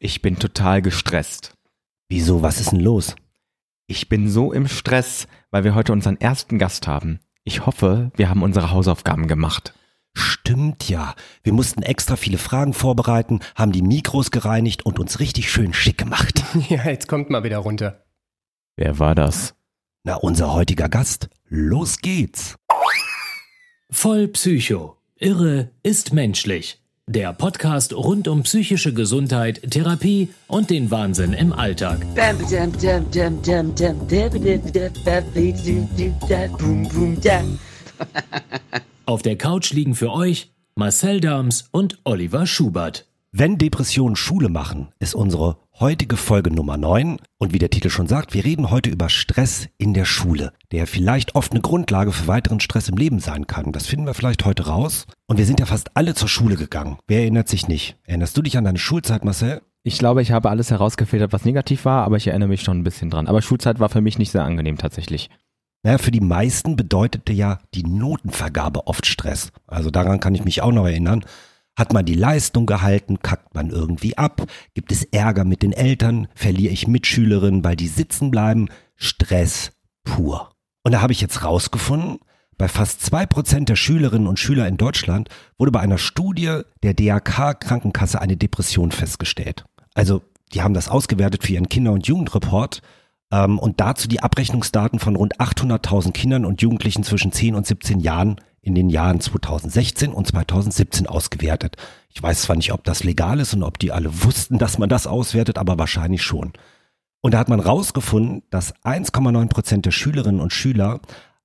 Ich bin total gestresst. Wieso, was ist denn los? Ich bin so im Stress, weil wir heute unseren ersten Gast haben. Ich hoffe, wir haben unsere Hausaufgaben gemacht. Stimmt ja. Wir mussten extra viele Fragen vorbereiten, haben die Mikros gereinigt und uns richtig schön schick gemacht. Ja, jetzt kommt mal wieder runter. Wer war das? Na, unser heutiger Gast. Los geht's. Voll Psycho. Irre ist menschlich. Der Podcast rund um psychische Gesundheit, Therapie und den Wahnsinn im Alltag. Auf der Couch liegen für euch Marcel Dams und Oliver Schubert. Wenn Depressionen Schule machen, ist unsere heutige Folge Nummer 9. Und wie der Titel schon sagt, wir reden heute über Stress in der Schule, der vielleicht oft eine Grundlage für weiteren Stress im Leben sein kann. Das finden wir vielleicht heute raus. Und wir sind ja fast alle zur Schule gegangen. Wer erinnert sich nicht? Erinnerst du dich an deine Schulzeit, Marcel? Ich glaube, ich habe alles herausgefiltert, was negativ war, aber ich erinnere mich schon ein bisschen dran. Aber Schulzeit war für mich nicht sehr angenehm tatsächlich. Naja, für die meisten bedeutete ja die Notenvergabe oft Stress. Also daran kann ich mich auch noch erinnern. Hat man die Leistung gehalten, kackt man irgendwie ab, gibt es Ärger mit den Eltern, verliere ich Mitschülerinnen, weil die sitzen bleiben, Stress pur. Und da habe ich jetzt rausgefunden, bei fast zwei Prozent der Schülerinnen und Schüler in Deutschland wurde bei einer Studie der DAK Krankenkasse eine Depression festgestellt. Also, die haben das ausgewertet für ihren Kinder- und Jugendreport ähm, und dazu die Abrechnungsdaten von rund 800.000 Kindern und Jugendlichen zwischen 10 und 17 Jahren in den Jahren 2016 und 2017 ausgewertet. Ich weiß zwar nicht, ob das legal ist und ob die alle wussten, dass man das auswertet, aber wahrscheinlich schon. Und da hat man rausgefunden, dass 1,9 Prozent der Schülerinnen und Schüler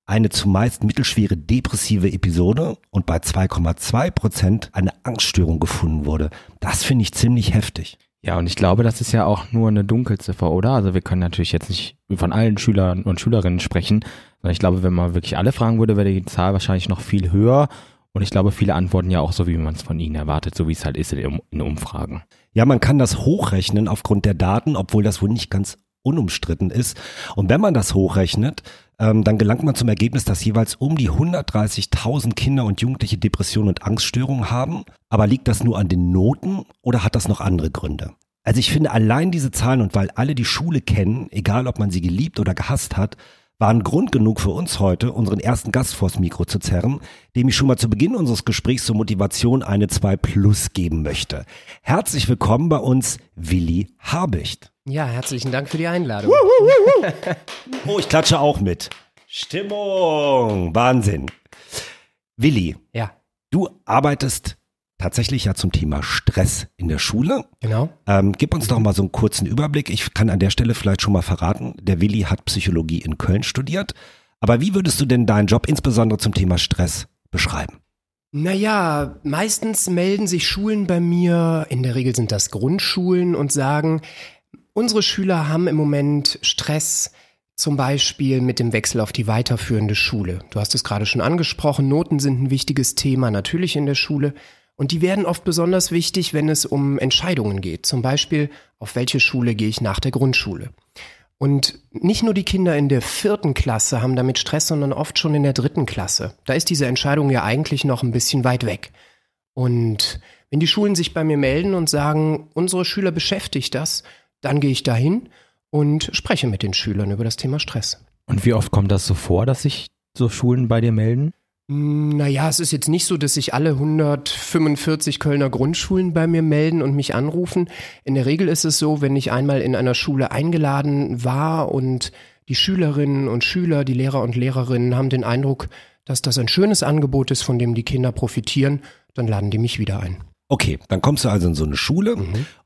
eine zumeist mittelschwere depressive Episode und bei 2,2 Prozent eine Angststörung gefunden wurde. Das finde ich ziemlich heftig. Ja, und ich glaube, das ist ja auch nur eine Dunkelziffer, oder? Also wir können natürlich jetzt nicht von allen Schülern und Schülerinnen sprechen, sondern ich glaube, wenn man wirklich alle fragen würde, wäre die Zahl wahrscheinlich noch viel höher. Und ich glaube, viele antworten ja auch so, wie man es von ihnen erwartet, so wie es halt ist in, Umfragen. Ja, man kann das hochrechnen aufgrund der Daten, obwohl das wohl nicht ganz unumstritten ist. Und wenn man das hochrechnet, ähm, dann gelangt man zum Ergebnis, dass jeweils um die 130.000 Kinder und Jugendliche Depressionen und Angststörungen haben. Aber liegt das nur an den Noten oder hat das noch andere Gründe? Also ich finde allein diese Zahlen und weil alle die Schule kennen, egal ob man sie geliebt oder gehasst hat, waren Grund genug für uns heute, unseren ersten Gast vors Mikro zu zerren, dem ich schon mal zu Beginn unseres Gesprächs zur Motivation eine 2 Plus geben möchte. Herzlich willkommen bei uns, Willi Habicht. Ja, herzlichen Dank für die Einladung. Oh, ich klatsche auch mit. Stimmung, Wahnsinn. Willi, Ja, du arbeitest tatsächlich ja zum Thema Stress in der Schule. genau. Ähm, gib uns doch mal so einen kurzen Überblick. Ich kann an der Stelle vielleicht schon mal verraten, der Willi hat Psychologie in Köln studiert. Aber wie würdest du denn deinen Job insbesondere zum Thema Stress beschreiben? Naja, meistens melden sich Schulen bei mir, in der Regel sind das Grundschulen, und sagen, unsere Schüler haben im Moment Stress, zum Beispiel mit dem Wechsel auf die weiterführende Schule. Du hast es gerade schon angesprochen, Noten sind ein wichtiges Thema natürlich in der Schule. Und die werden oft besonders wichtig, wenn es um Entscheidungen geht. Zum Beispiel, auf welche Schule gehe ich nach der Grundschule. Und nicht nur die Kinder in der vierten Klasse haben damit Stress, sondern oft schon in der dritten Klasse. Da ist diese Entscheidung ja eigentlich noch ein bisschen weit weg. Und wenn die Schulen sich bei mir melden und sagen, unsere Schüler beschäftigt das, dann gehe ich dahin und spreche mit den Schülern über das Thema Stress. Und wie oft kommt das so vor, dass sich so Schulen bei dir melden? Hm, Naja, es ist jetzt nicht so, dass sich alle 145 Kölner Grundschulen bei mir melden und mich anrufen. In der Regel ist es so, wenn ich einmal in einer Schule eingeladen war und die Schülerinnen und Schüler, die Lehrer und Lehrerinnen haben den Eindruck, dass das ein schönes Angebot ist, von dem die Kinder profitieren, dann laden die mich wieder ein. Okay, dann kommst du also in so eine Schule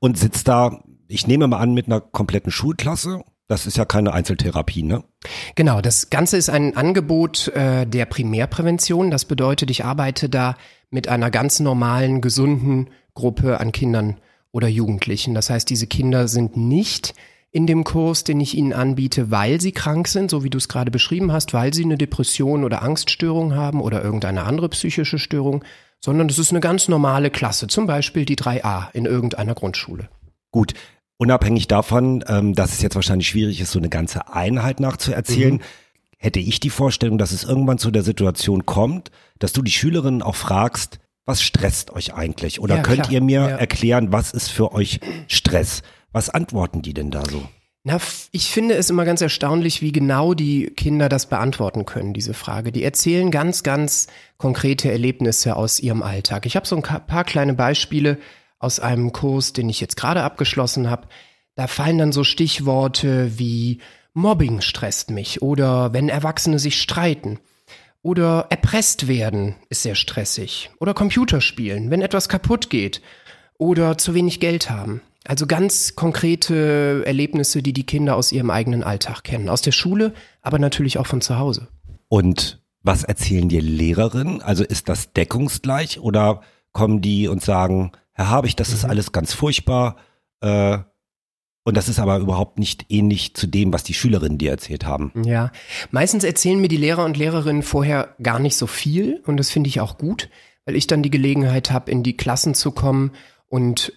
und sitzt da, ich nehme mal an, mit einer kompletten Schulklasse. Das ist ja keine Einzeltherapie, ne? Genau, das Ganze ist ein Angebot äh, der Primärprävention. Das bedeutet, ich arbeite da mit einer ganz normalen, gesunden Gruppe an Kindern oder Jugendlichen. Das heißt, diese Kinder sind nicht in dem Kurs, den ich ihnen anbiete, weil sie krank sind, so wie du es gerade beschrieben hast, weil sie eine Depression oder Angststörung haben oder irgendeine andere psychische Störung, sondern es ist eine ganz normale Klasse, zum Beispiel die 3a in irgendeiner Grundschule. Gut, unabhängig davon, ähm, dass es jetzt wahrscheinlich schwierig ist, so eine ganze Einheit nachzuerzählen, hätte ich die Vorstellung, dass es irgendwann zu der Situation kommt, dass du die Schülerinnen auch fragst, was stresst euch eigentlich? Oder Ja, könnt klar. ihr mir Ja. erklären, was ist für euch Stress? Was antworten die denn da so? Na, ich finde es immer ganz erstaunlich, wie genau die Kinder das beantworten können, diese Frage. Die erzählen ganz, ganz konkrete Erlebnisse aus ihrem Alltag. Ich habe so ein paar kleine Beispiele aus einem Kurs, den ich jetzt gerade abgeschlossen habe. Da fallen dann so Stichworte wie Mobbing stresst mich oder wenn Erwachsene sich streiten. Oder erpresst werden ist sehr stressig. Oder Computerspielen, wenn etwas kaputt geht. Oder zu wenig Geld haben. Also ganz konkrete Erlebnisse, die die Kinder aus ihrem eigenen Alltag kennen. Aus der Schule, aber natürlich auch von zu Hause. Und was erzählen dir Lehrerinnen? Also ist das deckungsgleich oder kommen die und sagen, Herr Habich, das ist Mhm. alles ganz furchtbar äh, und das ist aber überhaupt nicht ähnlich zu dem, was die Schülerinnen dir erzählt haben. Ja, meistens erzählen mir die Lehrer und Lehrerinnen vorher gar nicht so viel und das finde ich auch gut, weil ich dann die Gelegenheit habe, in die Klassen zu kommen und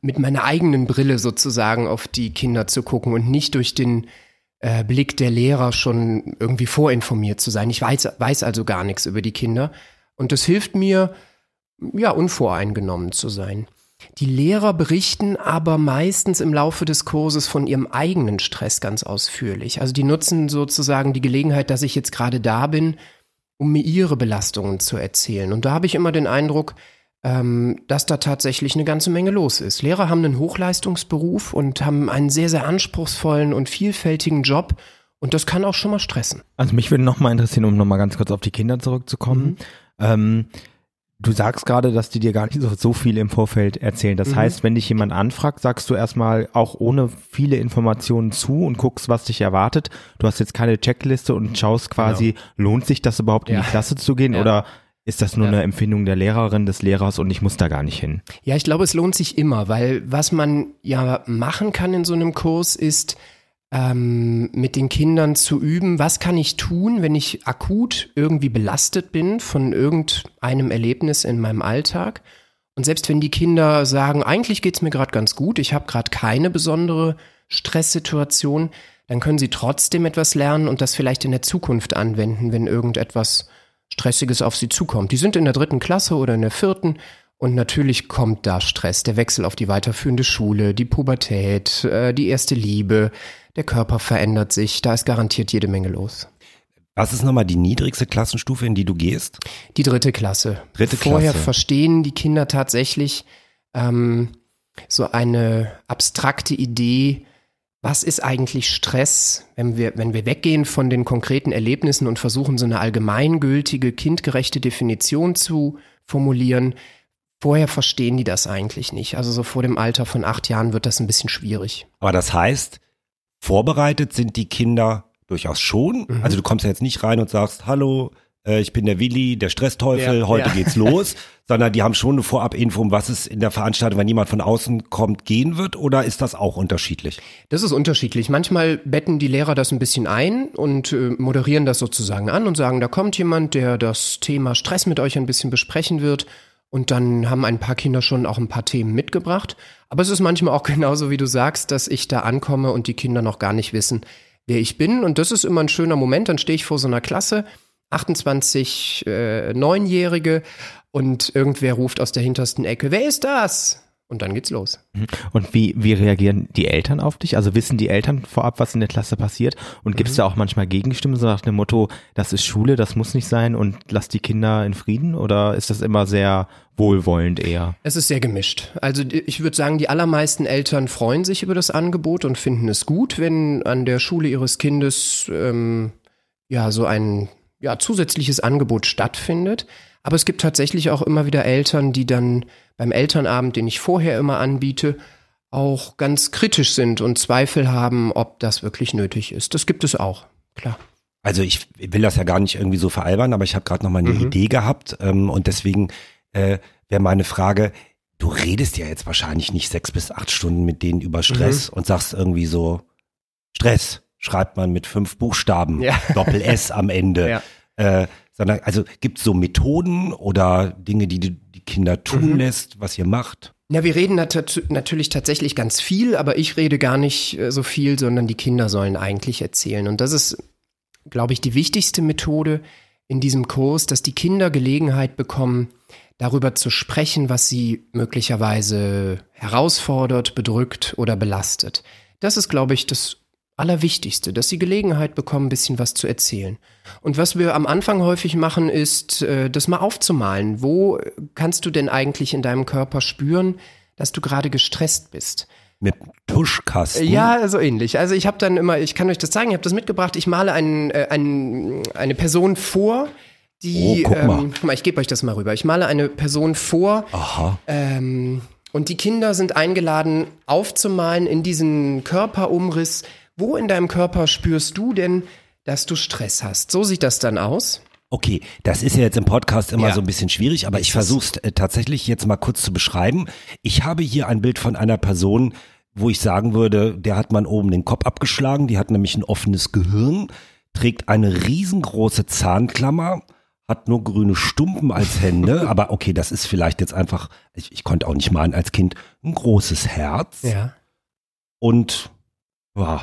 mit meiner eigenen Brille sozusagen auf die Kinder zu gucken und nicht durch den äh, Blick der Lehrer schon irgendwie vorinformiert zu sein. Ich weiß, weiß also gar nichts über die Kinder und das hilft mir, ja, unvoreingenommen zu sein. Die Lehrer berichten aber meistens im Laufe des Kurses von ihrem eigenen Stress ganz ausführlich. Also die nutzen sozusagen die Gelegenheit, dass ich jetzt gerade da bin, um mir ihre Belastungen zu erzählen. Und da habe ich immer den Eindruck, ähm, dass da tatsächlich eine ganze Menge los ist. Lehrer haben einen Hochleistungsberuf und haben einen sehr, sehr anspruchsvollen und vielfältigen Job. Und das kann auch schon mal stressen. Also mich würde noch mal interessieren, um noch mal ganz kurz auf die Kinder zurückzukommen. Ähm, du sagst gerade, dass die dir gar nicht so, so viel im Vorfeld erzählen. Das Mhm. heißt, wenn dich jemand anfragt, sagst du erstmal auch ohne viele Informationen zu und guckst, was dich erwartet. Du hast jetzt keine Checkliste und schaust quasi, lohnt sich das überhaupt in Ja. die Klasse zu gehen Ja. oder ist das nur Ja. eine Empfindung der Lehrerin, des Lehrers und ich muss da gar nicht hin? Ja, ich glaube, es lohnt sich immer, weil was man ja machen kann in so einem Kurs ist, ähm, mit den Kindern zu üben, was kann ich tun, wenn ich akut irgendwie belastet bin von irgendeinem Erlebnis in meinem Alltag. Und selbst wenn die Kinder sagen, eigentlich geht's mir gerade ganz gut, ich habe gerade keine besondere Stresssituation, dann können sie trotzdem etwas lernen und das vielleicht in der Zukunft anwenden, wenn irgendetwas Stressiges auf sie zukommt. Die sind in der dritten Klasse oder in der vierten und natürlich kommt da Stress, der Wechsel auf die weiterführende Schule, die Pubertät, äh, die erste Liebe, der Körper verändert sich, da ist garantiert jede Menge los. Was ist nochmal die niedrigste Klassenstufe, in die du gehst? Die dritte Klasse. Dritte Vorher Klasse. verstehen die Kinder tatsächlich ähm, so eine abstrakte Idee, was ist eigentlich Stress, wenn wir, wenn wir weggehen von den konkreten Erlebnissen und versuchen, so eine allgemeingültige, kindgerechte Definition zu formulieren. Vorher verstehen die das eigentlich nicht. Also so vor dem Alter von acht Jahren wird das ein bisschen schwierig. Aber das heißt, vorbereitet sind die Kinder durchaus schon. Mhm. Also du kommst ja jetzt nicht rein und sagst, hallo, äh, ich bin der Willi, der Stressteufel, Ja, heute ja. geht's los, sondern die haben schon eine Vorab-Info, um was es in der Veranstaltung, wenn jemand von außen kommt, gehen wird oder ist das auch unterschiedlich? Das ist unterschiedlich. Manchmal betten die Lehrer das ein bisschen ein und äh, moderieren das sozusagen an und sagen, da kommt jemand, der das Thema Stress mit euch ein bisschen besprechen wird. Und dann haben ein paar Kinder schon auch ein paar Themen mitgebracht. Aber es ist manchmal auch genauso, wie du sagst, dass ich da ankomme und die Kinder noch gar nicht wissen, wer ich bin. Und das ist immer ein schöner Moment. Dann stehe ich vor so einer Klasse, 28 äh, Neunjährige und irgendwer ruft aus der hintersten Ecke, wer ist das? Und dann geht's los. Und wie, wie reagieren die Eltern auf dich? Also wissen die Eltern vorab, was in der Klasse passiert? Und gibt es da auch manchmal Gegenstimmen, so nach dem Motto, das ist Schule, das muss nicht sein und lass die Kinder in Frieden? Oder ist das immer sehr wohlwollend eher? Es ist sehr gemischt. Also ich würde sagen, die allermeisten Eltern freuen sich über das Angebot und finden es gut, wenn an der Schule ihres Kindes ähm, ja so ein ja, zusätzliches Angebot stattfindet. Aber es gibt tatsächlich auch immer wieder Eltern, die dann beim Elternabend, den ich vorher immer anbiete, auch ganz kritisch sind und Zweifel haben, ob das wirklich nötig ist. Das gibt es auch, klar. Also ich will das ja gar nicht irgendwie so veralbern, aber ich habe gerade noch mal eine Mhm. Idee gehabt ähm, und deswegen äh, wäre meine Frage, du redest ja jetzt wahrscheinlich nicht sechs bis acht Stunden mit denen über Stress und sagst irgendwie so, Stress schreibt man mit fünf Buchstaben, Ja. Doppel S am Ende. Ja. Äh, sondern, also gibt es so Methoden oder Dinge, die die Kinder tun Mhm. lässt, was ihr macht? Ja, wir reden nat natürlich tatsächlich ganz viel, aber ich rede gar nicht äh, so viel, sondern die Kinder sollen eigentlich erzählen. Und das ist, glaube ich, die wichtigste Methode in diesem Kurs, dass die Kinder Gelegenheit bekommen, darüber zu sprechen, was sie möglicherweise herausfordert, bedrückt oder belastet. Das ist, glaube ich, das Allerwichtigste, dass sie Gelegenheit bekommen, ein bisschen was zu erzählen. Und was wir am Anfang häufig machen, ist, äh, das mal aufzumalen. Wo kannst du denn eigentlich in deinem Körper spüren, dass du gerade gestresst bist? Mit Tuschkasten. Ja, so ähnlich. Also ich habe dann immer, ich kann euch das zeigen, ich habe das mitgebracht, ich male einen, äh, einen, eine Person vor, die, Oh, guck mal. Ähm, guck mal, ich gebe euch das mal rüber. Ich male eine Person vor, Aha. ähm, und die Kinder sind eingeladen, aufzumalen in diesen Körperumriss. Wo in deinem Körper spürst du denn, dass du Stress hast? So sieht das dann aus. Okay, das ist ja jetzt im Podcast immer Ja. so ein bisschen schwierig, aber ich versuche es äh, tatsächlich jetzt mal kurz zu beschreiben. Ich habe hier ein Bild von einer Person, wo ich sagen würde, der hat man oben den Kopf abgeschlagen, die hat nämlich ein offenes Gehirn, trägt eine riesengroße Zahnklammer, hat nur grüne Stumpen als Hände, aber okay, das ist vielleicht jetzt einfach, ich, ich konnte auch nicht malen als Kind, ein großes Herz Ja. und ja,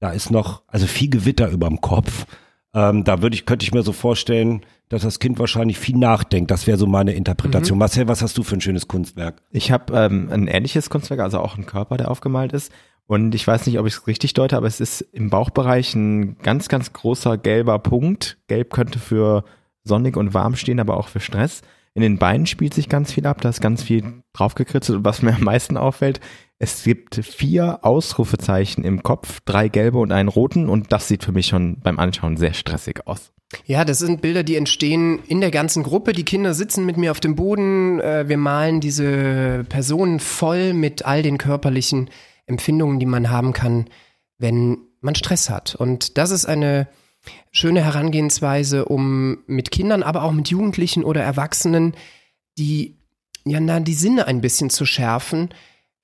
da ist noch, also viel Gewitter überm Kopf. Ähm, da würde ich, könnte ich mir so vorstellen, dass das Kind wahrscheinlich viel nachdenkt. Das wäre so meine Interpretation. Marcel, was hast du für ein schönes Kunstwerk? Ich habe ähm, ein ähnliches Kunstwerk, also auch ein Körper, der aufgemalt ist. Und ich weiß nicht, ob ich es richtig deute, aber es ist im Bauchbereich ein ganz, ganz großer gelber Punkt. Gelb könnte für sonnig und warm stehen, aber auch für Stress. In den Beinen spielt sich ganz viel ab, da ist ganz viel draufgekritzelt. Und was mir am meisten auffällt, es gibt vier Ausrufezeichen im Kopf, drei gelbe und einen roten. Und das sieht für mich schon beim Anschauen sehr stressig aus. Ja, das sind Bilder, die entstehen in der ganzen Gruppe. Die Kinder sitzen mit mir auf dem Boden. Äh, Wir malen diese Personen voll mit all den körperlichen Empfindungen, die man haben kann, wenn man Stress hat. Und das ist eine schöne Herangehensweise, um mit Kindern, aber auch mit Jugendlichen oder Erwachsenen die, ja, na, die Sinne ein bisschen zu schärfen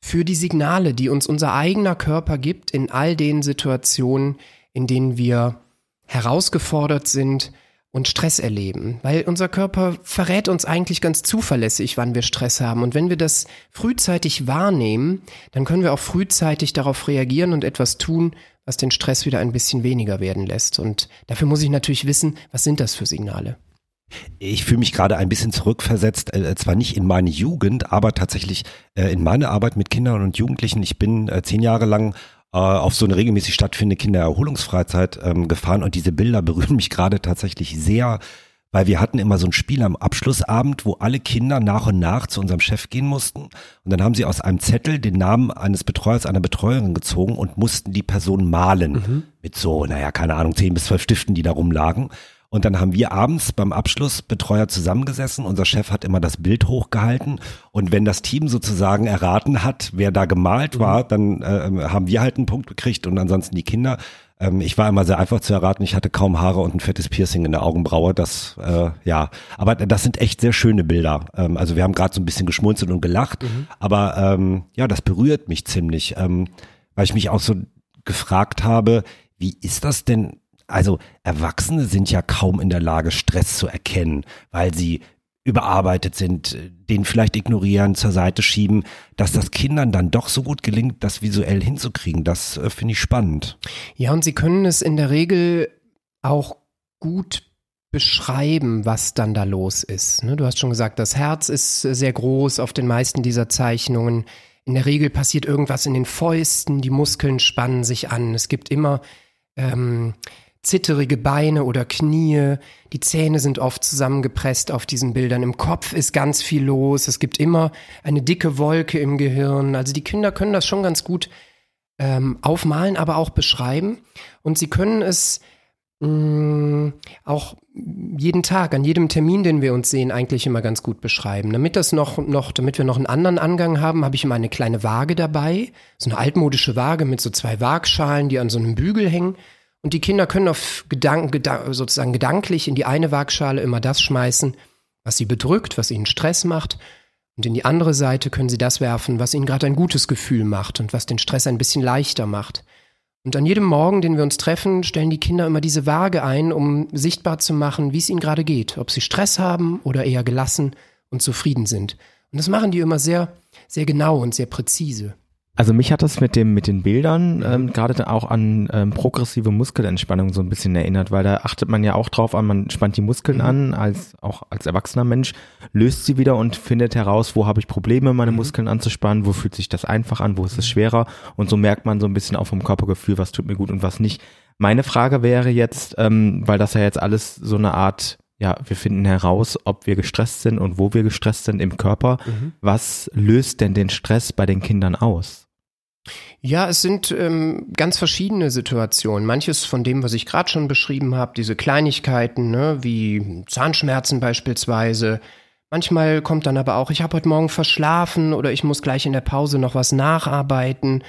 für die Signale, die uns unser eigener Körper gibt in all den Situationen, in denen wir herausgefordert sind und Stress erleben. Weil unser Körper verrät uns eigentlich ganz zuverlässig, wann wir Stress haben. Und wenn wir das frühzeitig wahrnehmen, dann können wir auch frühzeitig darauf reagieren und etwas tun, was den Stress wieder ein bisschen weniger werden lässt. Und dafür muss ich natürlich wissen, was sind das für Signale? Ich fühle mich gerade ein bisschen zurückversetzt, äh, zwar nicht in meine Jugend, aber tatsächlich äh, in meine Arbeit mit Kindern und Jugendlichen. Ich bin äh, zehn Jahre lang auf so eine regelmäßig stattfindende Kindererholungsfreizeit ähm, gefahren. Und diese Bilder berühren mich gerade tatsächlich sehr, weil wir hatten immer so ein Spiel am Abschlussabend, wo alle Kinder nach und nach zu unserem Chef gehen mussten. Und dann haben sie aus einem Zettel den Namen eines Betreuers, einer Betreuerin gezogen und mussten die Person malen mit so, naja, keine Ahnung, zehn bis zwölf Stiften, die da rumlagen. Und dann haben wir abends beim Abschluss Betreuer zusammengesessen. Unser Chef hat immer das Bild hochgehalten. Und wenn das Team sozusagen erraten hat, wer da gemalt war, dann äh, haben wir halt einen Punkt gekriegt und ansonsten die Kinder. Ähm, ich war immer sehr einfach zu erraten. Ich hatte kaum Haare und ein fettes Piercing in der Augenbraue. Das, äh, ja. Aber das sind echt sehr schöne Bilder. Ähm, also wir haben gerade so ein bisschen geschmunzelt und gelacht. Aber ähm, ja, das berührt mich ziemlich, ähm, weil ich mich auch so gefragt habe, wie ist das denn also Erwachsene sind ja kaum in der Lage, Stress zu erkennen, weil sie überarbeitet sind, den vielleicht ignorieren, zur Seite schieben, dass das Kindern dann doch so gut gelingt, das visuell hinzukriegen. Das äh, finde ich spannend. Ja, und sie können es in der Regel auch gut beschreiben, was dann da los ist. Ne, Du hast schon gesagt, das Herz ist äh, sehr groß auf den meisten dieser Zeichnungen. In der Regel passiert irgendwas in den Fäusten, die Muskeln spannen sich an. Es gibt immer ähm, zitterige Beine oder Knie. Die Zähne sind oft zusammengepresst auf diesen Bildern. Im Kopf ist ganz viel los. Es gibt immer eine dicke Wolke im Gehirn. Also die Kinder können das schon ganz gut ähm, aufmalen, aber auch beschreiben. Und sie können es mh, auch jeden Tag, an jedem Termin, den wir uns sehen, eigentlich immer ganz gut beschreiben. Damit das noch, noch, damit wir noch einen anderen Angang haben, habe ich immer eine kleine Waage dabei. So eine altmodische Waage mit so zwei Waagschalen, die an so einem Bügel hängen. Und die Kinder können auf Gedanken, gedan sozusagen gedanklich in die eine Waagschale immer das schmeißen, was sie bedrückt, was ihnen Stress macht. Und in die andere Seite können sie das werfen, was ihnen gerade ein gutes Gefühl macht und was den Stress ein bisschen leichter macht. Und an jedem Morgen, den wir uns treffen, stellen die Kinder immer diese Waage ein, um sichtbar zu machen, wie es ihnen gerade geht, ob sie Stress haben oder eher gelassen und zufrieden sind. Und das machen die immer sehr, sehr genau und sehr präzise. Also mich hat das mit dem mit den Bildern ähm, gerade auch an ähm, progressive Muskelentspannung so ein bisschen erinnert, weil da achtet man ja auch drauf an, man spannt die Muskeln an, als auch als erwachsener Mensch, löst sie wieder und findet heraus, wo habe ich Probleme, meine Muskeln anzuspannen, wo fühlt sich das einfach an, wo ist es schwerer und so merkt man so ein bisschen auch vom Körpergefühl, was tut mir gut und was nicht. Meine Frage wäre jetzt, ähm, weil das ja jetzt alles so eine Art ja, wir finden heraus, ob wir gestresst sind und wo wir gestresst sind im Körper. Was löst denn den Stress bei den Kindern aus? Ja, es sind ähm, ganz verschiedene Situationen. Manches von dem, was ich gerade schon beschrieben habe, diese Kleinigkeiten, ne, wie Zahnschmerzen beispielsweise. Manchmal kommt dann aber auch, ich habe heute Morgen verschlafen oder ich muss gleich in der Pause noch was nacharbeiten.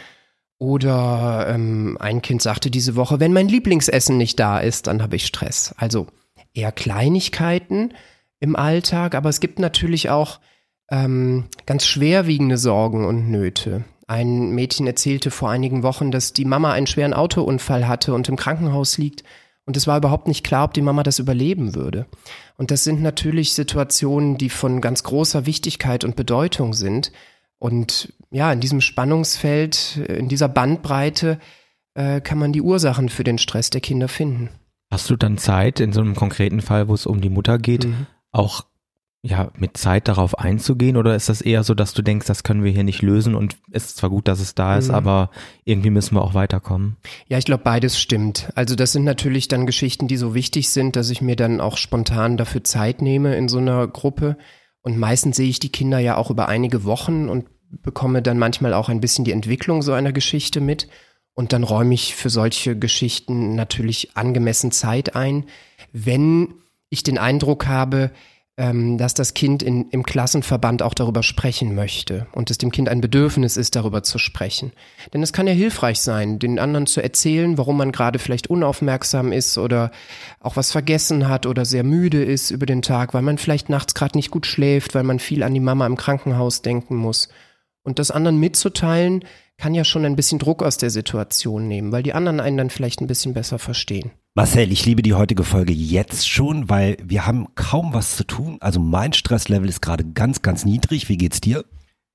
Oder ähm, ein Kind sagte diese Woche, wenn mein Lieblingsessen nicht da ist, dann habe ich Stress. Also eher Kleinigkeiten im Alltag, aber es gibt natürlich auch ähm, ganz schwerwiegende Sorgen und Nöte. Ein Mädchen erzählte vor einigen Wochen, dass die Mama einen schweren Autounfall hatte und im Krankenhaus liegt. Und es war überhaupt nicht klar, ob die Mama das überleben würde. Und das sind natürlich Situationen, die von ganz großer Wichtigkeit und Bedeutung sind. Und ja, in diesem Spannungsfeld, in dieser Bandbreite äh, kann man die Ursachen für den Stress der Kinder finden. Hast du dann Zeit, in so einem konkreten Fall, wo es um die Mutter geht, Mhm. auch ja, mit Zeit darauf einzugehen? Oder ist das eher so, dass du denkst, das können wir hier nicht lösen und es ist zwar gut, dass es da ist, Mhm. aber irgendwie müssen wir auch weiterkommen? Ja, ich glaube, beides stimmt. Also das sind natürlich dann Geschichten, die so wichtig sind, dass ich mir dann auch spontan dafür Zeit nehme in so einer Gruppe. Und meistens sehe ich die Kinder ja auch über einige Wochen und bekomme dann manchmal auch ein bisschen die Entwicklung so einer Geschichte mit. Und dann räume ich für solche Geschichten natürlich angemessen Zeit ein. Wenn ich den Eindruck habe, ähm, dass das Kind in, im Klassenverband auch darüber sprechen möchte und es dem Kind ein Bedürfnis ist, darüber zu sprechen. Denn es kann ja hilfreich sein, den anderen zu erzählen, warum man gerade vielleicht unaufmerksam ist oder auch was vergessen hat oder sehr müde ist über den Tag, weil man vielleicht nachts gerade nicht gut schläft, weil man viel an die Mama im Krankenhaus denken muss. Und das anderen mitzuteilen, kann ja schon ein bisschen Druck aus der Situation nehmen, weil die anderen einen dann vielleicht ein bisschen besser verstehen. Marcel, ich liebe die heutige Folge jetzt schon, weil wir haben kaum was zu tun. Also mein Stresslevel ist gerade ganz, ganz niedrig. Wie geht's dir?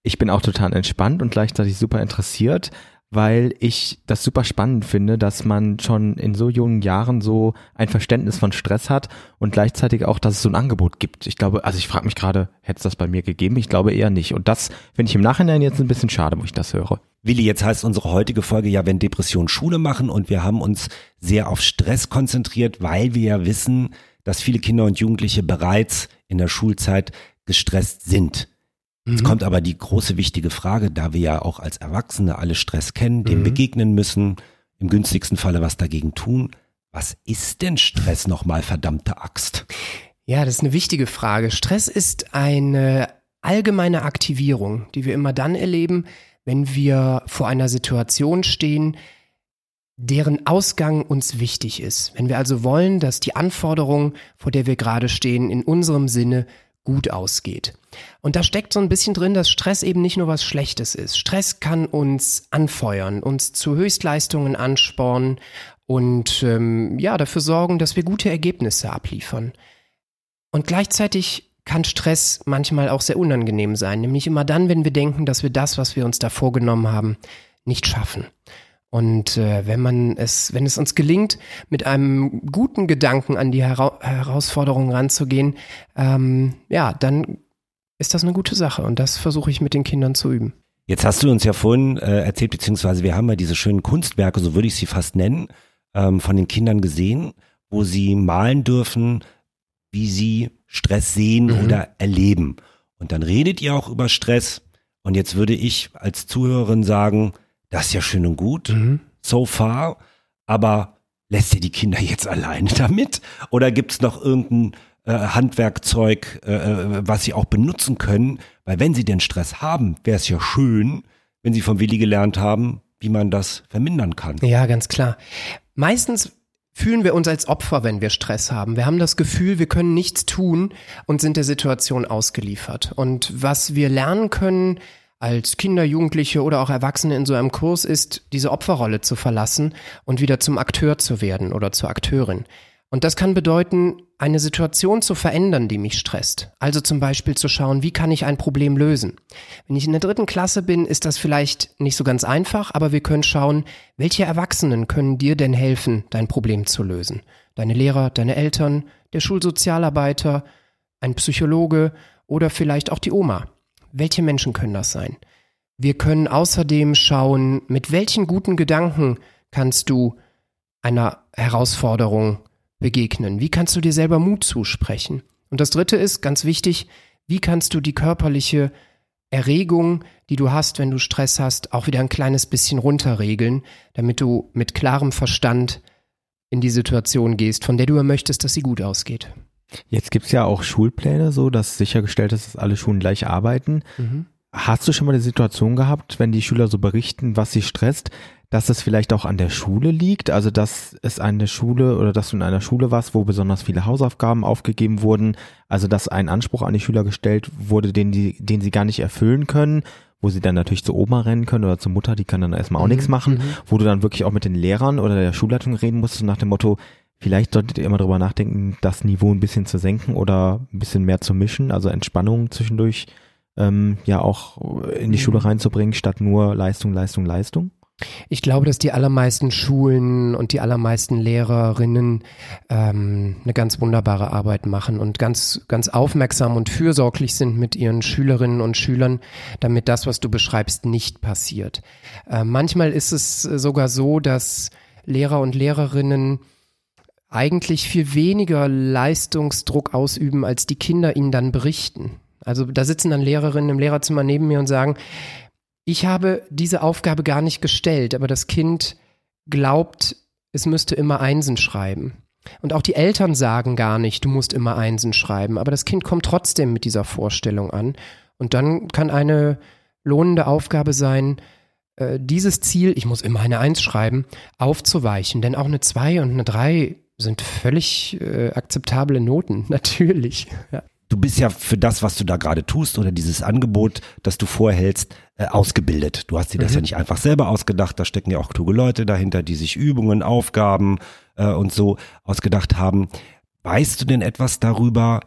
Ich bin auch total entspannt und gleichzeitig super interessiert, weil ich das super spannend finde, dass man schon in so jungen Jahren so ein Verständnis von Stress hat und gleichzeitig auch, dass es so ein Angebot gibt. Ich glaube, also ich frage mich gerade, hätte es das bei mir gegeben? Ich glaube eher nicht. Und das finde ich im Nachhinein jetzt ein bisschen schade, wo ich das höre. Willi, jetzt heißt unsere heutige Folge ja, wenn Depressionen Schule machen und wir haben uns sehr auf Stress konzentriert, weil wir ja wissen, dass viele Kinder und Jugendliche bereits in der Schulzeit gestresst sind. Jetzt kommt aber die große wichtige Frage, da wir ja auch als Erwachsene alle Stress kennen, dem Mhm. begegnen müssen, im günstigsten Falle was dagegen tun. Was ist denn Stress nochmal, verdammte Axt? Ja, das ist eine wichtige Frage. Stress ist eine allgemeine Aktivierung, die wir immer dann erleben, wenn wir vor einer Situation stehen, deren Ausgang uns wichtig ist. Wenn wir also wollen, dass die Anforderung, vor der wir gerade stehen, in unserem Sinne gut ausgeht. Und da steckt so ein bisschen drin, dass Stress eben nicht nur was Schlechtes ist. Stress kann uns anfeuern, uns zu Höchstleistungen anspornen und ähm, ja dafür sorgen, dass wir gute Ergebnisse abliefern. Und gleichzeitig kann Stress manchmal auch sehr unangenehm sein, nämlich immer dann, wenn wir denken, dass wir das, was wir uns da vorgenommen haben, nicht schaffen. Und äh, wenn man es, wenn es uns gelingt, mit einem guten Gedanken an die Hera Herausforderung ranzugehen, ähm, ja, dann ist das eine gute Sache und das versuche ich mit den Kindern zu üben. Jetzt hast du uns ja vorhin äh, erzählt, beziehungsweise wir haben ja diese schönen Kunstwerke, so würde ich sie fast nennen, ähm, von den Kindern gesehen, wo sie malen dürfen, wie sie Stress sehen Mhm. oder erleben. Und dann redet ihr auch über Stress. Und jetzt würde ich als Zuhörerin sagen, das ist ja schön und gut, Mhm. so far, aber lässt ihr die Kinder jetzt alleine damit? Oder gibt es noch irgendein äh, Handwerkzeug, äh, äh, was sie auch benutzen können? Weil wenn sie den Stress haben, wäre es ja schön, wenn sie vom Willi gelernt haben, wie man das vermindern kann. Ja, ganz klar. Meistens fühlen wir uns als Opfer, wenn wir Stress haben. Wir haben das Gefühl, wir können nichts tun und sind der Situation ausgeliefert. Und was wir lernen können als Kinder, Jugendliche oder auch Erwachsene in so einem Kurs ist, diese Opferrolle zu verlassen und wieder zum Akteur zu werden oder zur Akteurin. Und das kann bedeuten, eine Situation zu verändern, die mich stresst. Also zum Beispiel zu schauen, wie kann ich ein Problem lösen. Wenn ich in der dritten Klasse bin, ist das vielleicht nicht so ganz einfach, aber wir können schauen, welche Erwachsenen können dir denn helfen, dein Problem zu lösen. Deine Lehrer, deine Eltern, der Schulsozialarbeiter, ein Psychologe oder vielleicht auch die Oma. Welche Menschen können das sein? Wir können außerdem schauen, mit welchen guten Gedanken kannst du einer Herausforderung begegnen? Wie kannst du dir selber Mut zusprechen? Und das Dritte ist ganz wichtig, wie kannst du die körperliche Erregung, die du hast, wenn du Stress hast, auch wieder ein kleines bisschen runterregeln, damit du mit klarem Verstand in die Situation gehst, von der du möchtest, dass sie gut ausgeht. Jetzt gibt es ja auch Schulpläne, so dass sichergestellt ist, dass alle Schulen gleich arbeiten. Mhm. Hast du schon mal die Situation gehabt, wenn die Schüler so berichten, was sie stresst, dass es vielleicht auch an der Schule liegt, also dass es eine Schule oder dass du in einer Schule warst, wo besonders viele Hausaufgaben aufgegeben wurden, also dass ein Anspruch an die Schüler gestellt wurde, den, die, den sie gar nicht erfüllen können, wo sie dann natürlich zur Oma rennen können oder zur Mutter, die kann dann erstmal auch mhm. nichts machen, mhm. wo du dann wirklich auch mit den Lehrern oder der Schulleitung reden musst nach dem Motto, vielleicht solltet ihr immer drüber nachdenken, das Niveau ein bisschen zu senken oder ein bisschen mehr zu mischen, also Entspannung zwischendurch ähm, ja auch in die mhm. Schule reinzubringen, statt nur Leistung, Leistung, Leistung? Ich glaube, dass die allermeisten Schulen und die allermeisten Lehrerinnen ähm, eine ganz wunderbare Arbeit machen und ganz, ganz aufmerksam und fürsorglich sind mit ihren Schülerinnen und Schülern, damit das, was du beschreibst, nicht passiert. Äh, manchmal ist es sogar so, dass Lehrer und Lehrerinnen eigentlich viel weniger Leistungsdruck ausüben, als die Kinder ihnen dann berichten. Also da sitzen dann Lehrerinnen im Lehrerzimmer neben mir und sagen, ich habe diese Aufgabe gar nicht gestellt, aber das Kind glaubt, es müsste immer Einsen schreiben. Und auch die Eltern sagen gar nicht, du musst immer Einsen schreiben, aber das Kind kommt trotzdem mit dieser Vorstellung an. Und dann kann eine lohnende Aufgabe sein, äh, dieses Ziel, ich muss immer eine Eins schreiben, aufzuweichen. Denn auch eine Zwei und eine Drei sind völlig äh, akzeptable Noten, natürlich. Ja du bist ja für das, was du da gerade tust oder dieses Angebot, das du vorhältst, äh, ausgebildet. Du hast dir das mhm. ja nicht einfach selber ausgedacht, da stecken ja auch kluge Leute dahinter, die sich Übungen, Aufgaben äh, und so ausgedacht haben. Weißt du denn etwas darüber,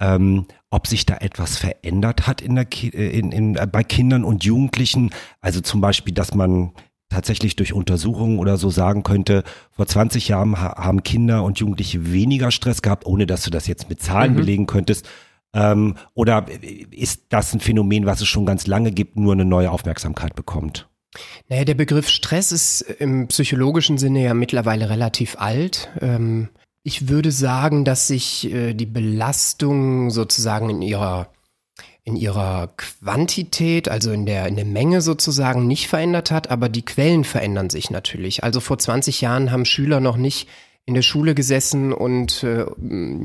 ähm, ob sich da etwas verändert hat in der Ki äh, in, in, äh, bei Kindern und Jugendlichen? Also zum Beispiel, dass man tatsächlich durch Untersuchungen oder so sagen könnte, vor 20 Jahren haben Kinder und Jugendliche weniger Stress gehabt, ohne dass du das jetzt mit Zahlen mhm. belegen könntest. Ähm, oder ist das ein Phänomen, was es schon ganz lange gibt, nur eine neue Aufmerksamkeit bekommt? Naja, der Begriff Stress ist im psychologischen Sinne ja mittlerweile relativ alt. Ähm, ich würde sagen, dass sich äh, die Belastung sozusagen in ihrer in ihrer Quantität, also in der, in der Menge sozusagen nicht verändert hat, aber die Quellen verändern sich natürlich. Also vor 20 Jahren haben Schüler noch nicht in der Schule gesessen und äh,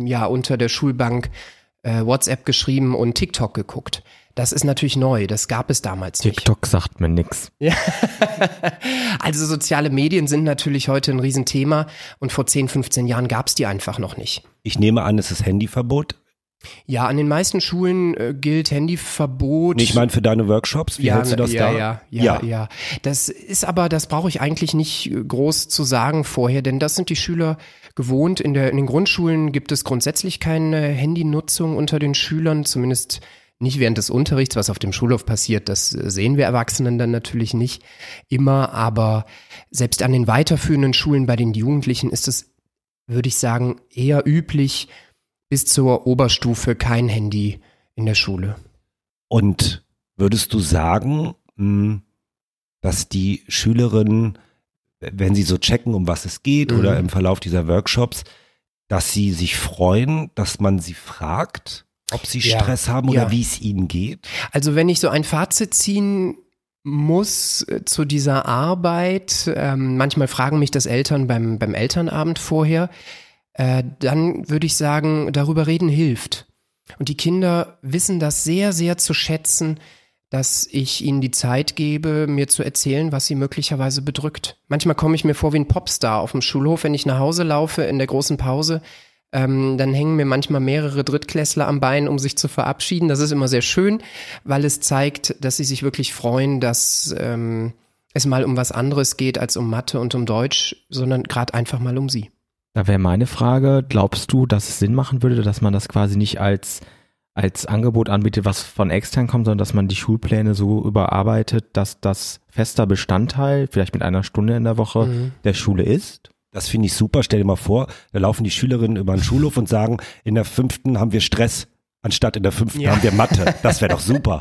ja unter der Schulbank äh, WhatsApp geschrieben und TikTok geguckt. Das ist natürlich neu, das gab es damals nicht. TikTok sagt mir nix. Ja. also soziale Medien sind natürlich heute ein Riesenthema und vor 10, 15 Jahren gab es die einfach noch nicht. Ich nehme an, es ist Handyverbot. Ja, an den meisten Schulen äh, gilt Handyverbot. Ich meine für deine Workshops, wie ja, hältst du das ja, da? Ja, ja, ja, ja. Das ist aber, das brauche ich eigentlich nicht äh, groß zu sagen vorher, denn das sind die Schüler gewohnt. In, der, in den Grundschulen gibt es grundsätzlich keine Handynutzung unter den Schülern, zumindest nicht während des Unterrichts, was auf dem Schulhof passiert, das sehen wir Erwachsenen dann natürlich nicht immer, aber selbst an den weiterführenden Schulen bei den Jugendlichen ist es, würde ich sagen, eher üblich, bis zur Oberstufe kein Handy in der Schule. Und würdest du sagen, hm, dass die Schülerinnen, wenn sie so checken, um was es geht mhm. oder im Verlauf dieser Workshops, dass sie sich freuen, dass man sie fragt, ob sie Stress ja, haben oder ja. wie es ihnen geht? Also wenn ich so ein Fazit ziehen muss äh, zu dieser Arbeit, ähm, manchmal fragen mich das Eltern beim, beim Elternabend vorher, äh, dann würde ich sagen, darüber reden hilft. Und die Kinder wissen das sehr, sehr zu schätzen, dass ich ihnen die Zeit gebe, mir zu erzählen, was sie möglicherweise bedrückt. Manchmal komme ich mir vor wie ein Popstar auf dem Schulhof, wenn ich nach Hause laufe in der großen Pause. Ähm, dann hängen mir manchmal mehrere Drittklässler am Bein, um sich zu verabschieden. Das ist immer sehr schön, weil es zeigt, dass sie sich wirklich freuen, dass ähm, es mal um was anderes geht als um Mathe und um Deutsch, sondern gerade einfach mal um sie. Da wäre meine Frage, glaubst du, dass es Sinn machen würde, dass man das quasi nicht als, als Angebot anbietet, was von extern kommt, sondern dass man die Schulpläne so überarbeitet, dass das fester Bestandteil, vielleicht mit einer Stunde in der Woche, Mhm. der Schule ist? Das finde ich super. Stell dir mal vor, da laufen die Schülerinnen über den Schulhof und sagen, in der fünften haben wir Stress, anstatt in der fünften Ja. haben wir Mathe. Das wäre doch super.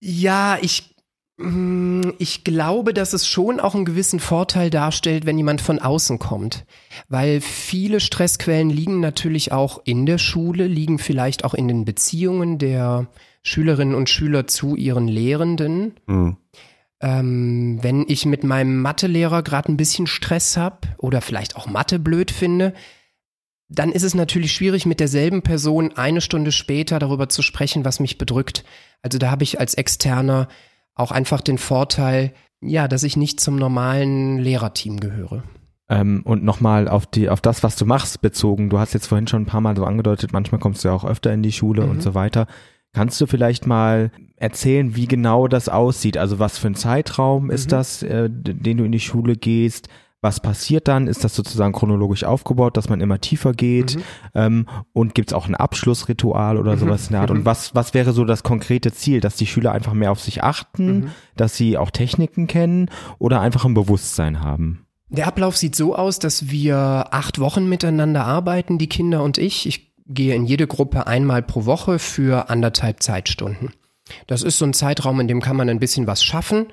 Ja, ich, ich glaube, dass es schon auch einen gewissen Vorteil darstellt, wenn jemand von außen kommt. Weil viele Stressquellen liegen natürlich auch in der Schule, liegen vielleicht auch in den Beziehungen der Schülerinnen und Schüler zu ihren Lehrenden. Hm. Ähm, wenn ich mit meinem Mathelehrer gerade ein bisschen Stress habe oder vielleicht auch Mathe blöd finde, dann ist es natürlich schwierig, mit derselben Person eine Stunde später darüber zu sprechen, was mich bedrückt. Also da habe ich als Externer auch einfach den Vorteil, ja, dass ich nicht zum normalen Lehrerteam gehöre. Ähm, und nochmal auf die, auf das, was du machst, bezogen. Du hast jetzt vorhin schon ein paar Mal so angedeutet, manchmal kommst du ja auch öfter in die Schule Mhm. und so weiter. Kannst du vielleicht mal erzählen, wie genau das aussieht? Also was für ein Zeitraum ist Mhm. das, äh, den du in die Schule gehst? Was passiert dann? Ist das sozusagen chronologisch aufgebaut, dass man immer tiefer geht? Mhm. Ähm, und gibt es auch ein Abschlussritual oder Mhm. sowas in der Art? Und was, was wäre so das konkrete Ziel? Dass die Schüler einfach mehr auf sich achten, Mhm. dass sie auch Techniken kennen oder einfach ein Bewusstsein haben? Der Ablauf sieht so aus, dass wir acht Wochen miteinander arbeiten, die Kinder und ich. Ich gehe in jede Gruppe einmal pro Woche für anderthalb Zeitstunden. Das ist so ein Zeitraum, in dem kann man ein bisschen was schaffen.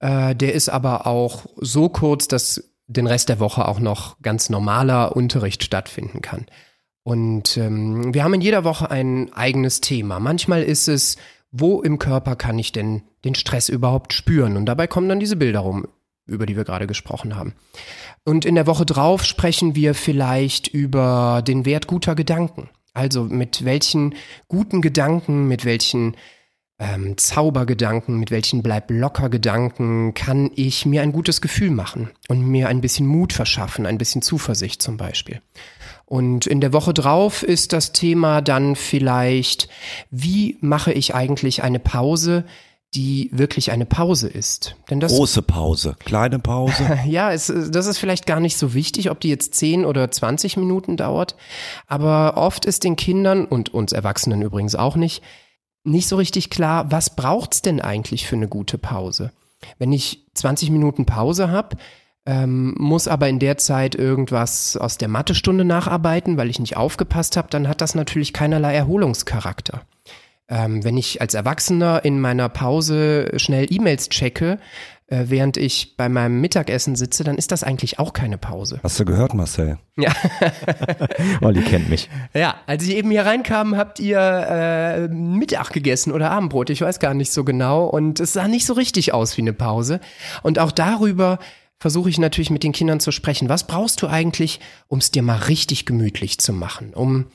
Äh, der ist aber auch so kurz, dass den Rest der Woche auch noch ganz normaler Unterricht stattfinden kann. Und ähm, wir haben in jeder Woche ein eigenes Thema. Manchmal ist es, wo im Körper kann ich denn den Stress überhaupt spüren? Und dabei kommen dann diese Bilder rum, über die wir gerade gesprochen haben. Und in der Woche drauf sprechen wir vielleicht über den Wert guter Gedanken. Also mit welchen guten Gedanken, mit welchen ähm, Zaubergedanken, mit welchen bleib locker Gedanken kann ich mir ein gutes Gefühl machen und mir ein bisschen Mut verschaffen, ein bisschen Zuversicht zum Beispiel. Und in der Woche drauf ist das Thema dann vielleicht, wie mache ich eigentlich eine Pause, die wirklich eine Pause ist? Denn das Große Pause, kleine Pause. ja, es, das ist vielleicht gar nicht so wichtig, ob die jetzt 10 oder 20 Minuten dauert. Aber oft ist den Kindern und uns Erwachsenen übrigens auch nicht, nicht so richtig klar, was braucht's denn eigentlich für eine gute Pause? Wenn ich 20 Minuten Pause habe, ähm, muss aber in der Zeit irgendwas aus der Mathestunde nacharbeiten, weil ich nicht aufgepasst habe, dann hat das natürlich keinerlei Erholungscharakter. Ähm, wenn ich als Erwachsener in meiner Pause schnell E-Mails checke, äh, während ich bei meinem Mittagessen sitze, dann ist das eigentlich auch keine Pause. Hast du gehört, Marcel? Ja, Olli kennt mich. ja als ich eben hier reinkam, habt ihr äh, Mittag gegessen oder Abendbrot, ich weiß gar nicht so genau. Und es sah nicht so richtig aus wie eine Pause. Und auch darüber versuche ich natürlich mit den Kindern zu sprechen. Was brauchst du eigentlich, um es dir mal richtig gemütlich zu machen, um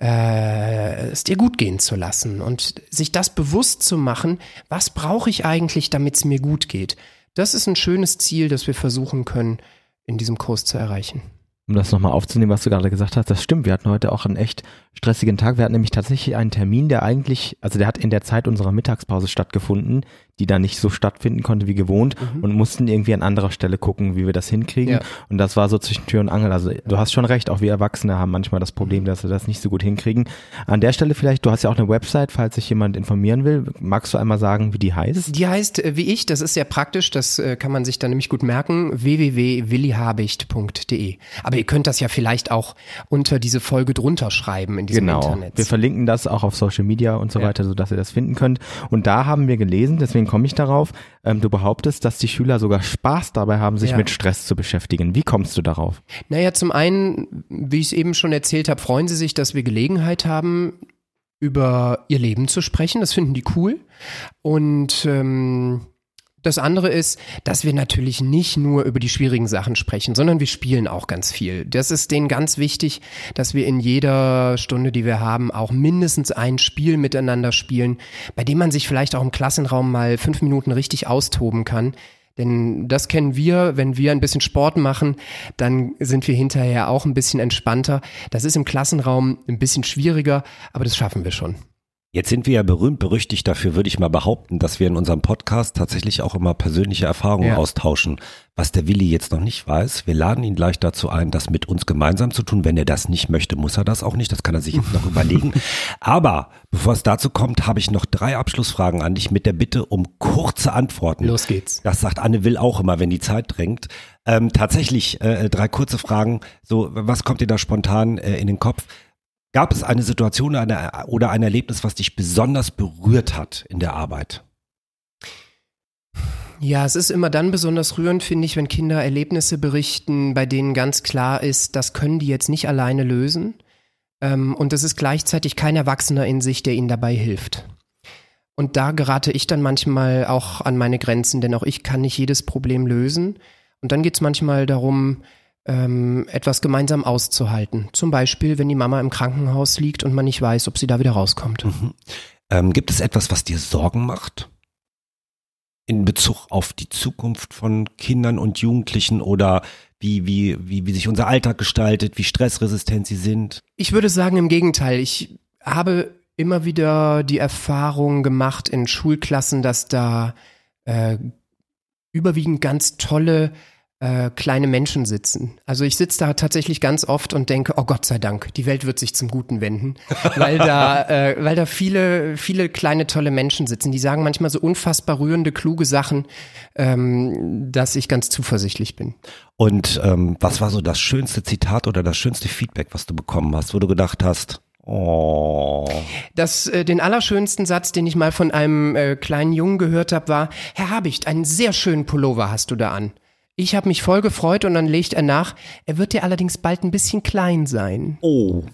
äh, es dir gut gehen zu lassen und sich das bewusst zu machen, was brauche ich eigentlich, damit es mir gut geht. Das ist ein schönes Ziel, das wir versuchen können, in diesem Kurs zu erreichen. Um das nochmal aufzunehmen, was du gerade gesagt hast, das stimmt. Wir hatten heute auch einen echt stressigen Tag. Wir hatten nämlich tatsächlich einen Termin, der eigentlich, also der hat in der Zeit unserer Mittagspause stattgefunden, die da nicht so stattfinden konnte wie gewohnt und mussten irgendwie an anderer Stelle gucken, wie wir das hinkriegen. Ja. Und das war so zwischen Tür und Angel. Also du hast schon recht, auch wir Erwachsene haben manchmal das Problem, dass wir das nicht so gut hinkriegen. An der Stelle vielleicht, du hast ja auch eine Website, falls sich jemand informieren will. Magst du einmal sagen, wie die heißt? Die heißt äh, wie ich, das ist sehr praktisch, das äh, kann man sich dann nämlich gut merken, www.willihabicht.de. Aber ihr könnt das ja vielleicht auch unter diese Folge drunter schreiben in diesem Genau. Internet. Wir verlinken das auch auf Social Media und so Ja. weiter, sodass ihr das finden könnt. Und da haben wir gelesen, deswegen komme ich darauf, ähm, du behauptest, dass die Schüler sogar Spaß dabei haben, sich Ja. mit Stress zu beschäftigen. Wie kommst du darauf? Naja, zum einen, wie ich es eben schon erzählt habe, freuen sie sich, dass wir Gelegenheit haben, über ihr Leben zu sprechen. Das finden die cool. Und ähm, das andere ist, dass wir natürlich nicht nur über die schwierigen Sachen sprechen, sondern wir spielen auch ganz viel. Das ist denen ganz wichtig, dass wir in jeder Stunde, die wir haben, auch mindestens ein Spiel miteinander spielen, bei dem man sich vielleicht auch im Klassenraum mal fünf Minuten richtig austoben kann. Denn das kennen wir, wenn wir ein bisschen Sport machen, dann sind wir hinterher auch ein bisschen entspannter. Das ist im Klassenraum ein bisschen schwieriger, aber das schaffen wir schon. Jetzt sind wir ja berühmt berüchtigt dafür, würde ich mal behaupten, dass wir in unserem Podcast tatsächlich auch immer persönliche Erfahrungen Ja. austauschen. Was der Willi jetzt noch nicht weiß, wir laden ihn gleich dazu ein, das mit uns gemeinsam zu tun. Wenn er das nicht möchte, muss er das auch nicht. Das kann er sich jetzt noch überlegen. Aber bevor es dazu kommt, habe ich noch drei Abschlussfragen an dich mit der Bitte um kurze Antworten. Los geht's. Das sagt Anne Will auch immer, wenn die Zeit drängt. Ähm, tatsächlich äh, drei kurze Fragen. So, was kommt dir da spontan äh, in den Kopf? Gab es eine Situation oder, eine, oder ein Erlebnis, was dich besonders berührt hat in der Arbeit? Ja, es ist immer dann besonders rührend, finde ich, wenn Kinder Erlebnisse berichten, bei denen ganz klar ist, das können die jetzt nicht alleine lösen. Ähm, und es ist gleichzeitig kein Erwachsener in sich, der ihnen dabei hilft. Und da gerate ich dann manchmal auch an meine Grenzen, denn auch ich kann nicht jedes Problem lösen. Und dann geht es manchmal darum, ähm, etwas gemeinsam auszuhalten. Zum Beispiel, wenn die Mama im Krankenhaus liegt und man nicht weiß, ob sie da wieder rauskommt. Ähm, gibt es etwas, was dir Sorgen macht? In Bezug auf die Zukunft von Kindern und Jugendlichen oder wie, wie, wie, wie sich unser Alltag gestaltet, wie stressresistent sie sind? Ich würde sagen, im Gegenteil. Ich habe immer wieder die Erfahrung gemacht in Schulklassen, dass da äh, überwiegend ganz tolle äh, kleine Menschen sitzen. Also ich sitze da tatsächlich ganz oft und denke, oh Gott sei Dank, die Welt wird sich zum Guten wenden, weil da, äh, weil da viele, viele kleine tolle Menschen sitzen. Die sagen manchmal so unfassbar rührende, kluge Sachen, ähm, dass ich ganz zuversichtlich bin. Und ähm, was war so das schönste Zitat oder das schönste Feedback, was du bekommen hast, wo du gedacht hast, oh, Das, äh, den allerschönsten Satz, den ich mal von einem äh, kleinen Jungen gehört habe, war, Herr Habicht, einen sehr schönen Pullover hast du da an. Ich habe mich voll gefreut und dann legt er nach, er wird dir allerdings bald ein bisschen klein sein. oh,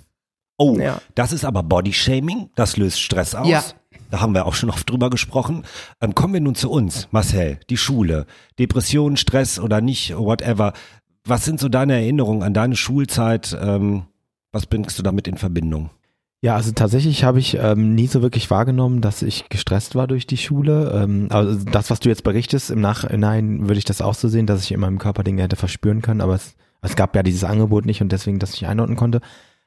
oh, Ja. das ist aber Bodyshaming, das löst Stress aus. Ja. Da haben wir auch schon oft drüber gesprochen. Ähm, kommen wir nun zu uns, Marcel, die Schule. Depression, Stress oder nicht, whatever. Was sind so deine Erinnerungen an deine Schulzeit? Ähm, was bringst du damit in Verbindung? Ja, also tatsächlich habe ich ähm, nie so wirklich wahrgenommen, dass ich gestresst war durch die Schule. Ähm, also das, was du jetzt berichtest, im Nachhinein würde ich das auch so sehen, dass ich in meinem Körper Dinge hätte verspüren können, aber es, es gab ja dieses Angebot nicht und deswegen das nicht einordnen konnte.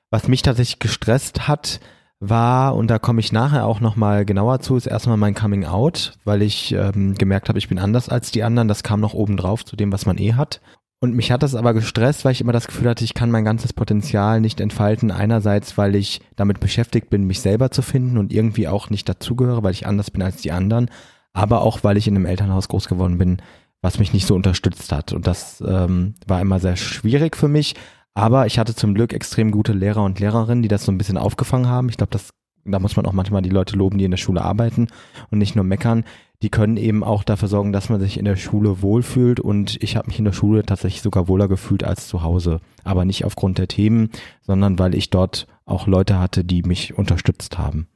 Was mich tatsächlich gestresst hat, war, und da komme ich nachher auch nochmal genauer zu, ist erstmal mein Coming Out, weil ich ähm, gemerkt habe, ich bin anders als die anderen. Das kam noch oben drauf zu dem, was man eh hat. Und mich hat das aber gestresst, weil ich immer das Gefühl hatte, ich kann mein ganzes Potenzial nicht entfalten. Einerseits, weil ich damit beschäftigt bin, mich selber zu finden und irgendwie auch nicht dazugehöre, weil ich anders bin als die anderen. Aber auch, weil ich in einem Elternhaus groß geworden bin, was mich nicht so unterstützt hat. Und das ähm, war immer sehr schwierig für mich. Aber ich hatte zum Glück extrem gute Lehrer und Lehrerinnen, die das so ein bisschen aufgefangen haben. Ich glaube, das da muss man auch manchmal die Leute loben, die in der Schule arbeiten und nicht nur meckern. Die können eben auch dafür sorgen, dass man sich in der Schule wohlfühlt und ich habe mich in der Schule tatsächlich sogar wohler gefühlt als zu Hause. Aber nicht aufgrund der Themen, sondern weil ich dort auch Leute hatte, die mich unterstützt haben.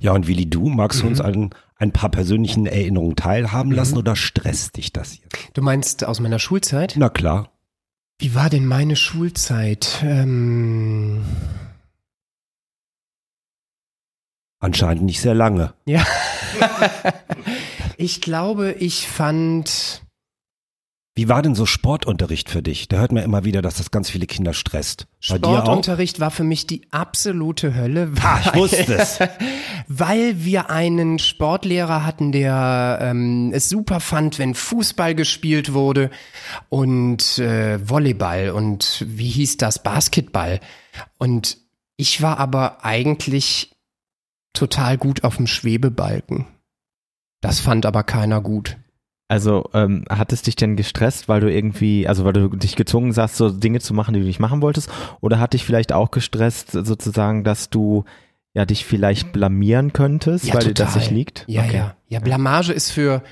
Ja, und Willi, du magst du uns Mhm. an ein paar persönlichen Erinnerungen teilhaben lassen Mhm. oder stresst dich das jetzt? Du meinst aus meiner Schulzeit? Na klar. Wie war denn meine Schulzeit? Ähm, Anscheinend nicht sehr lange. ja. ich glaube, ich fand Wie war denn so Sportunterricht für dich? Da hört man immer wieder, dass das ganz viele Kinder stresst. Bei? Sportunterricht war für mich die absolute Hölle. Ich weil- wusste es. Weil wir einen Sportlehrer hatten, der ähm, es super fand, wenn Fußball gespielt wurde und äh, Volleyball und wie hieß das, Basketball. Und ich war aber eigentlich total gut auf dem Schwebebalken. Das fand aber keiner gut. Also ähm, hat es dich denn gestresst, weil du irgendwie, also weil du dich gezwungen sahst, so Dinge zu machen, die du nicht machen wolltest? Oder hat dich vielleicht auch gestresst, sozusagen, dass du ja dich vielleicht blamieren könntest, weil dir das nicht liegt? Ja, Okay. ja. Ja, Blamage ist für,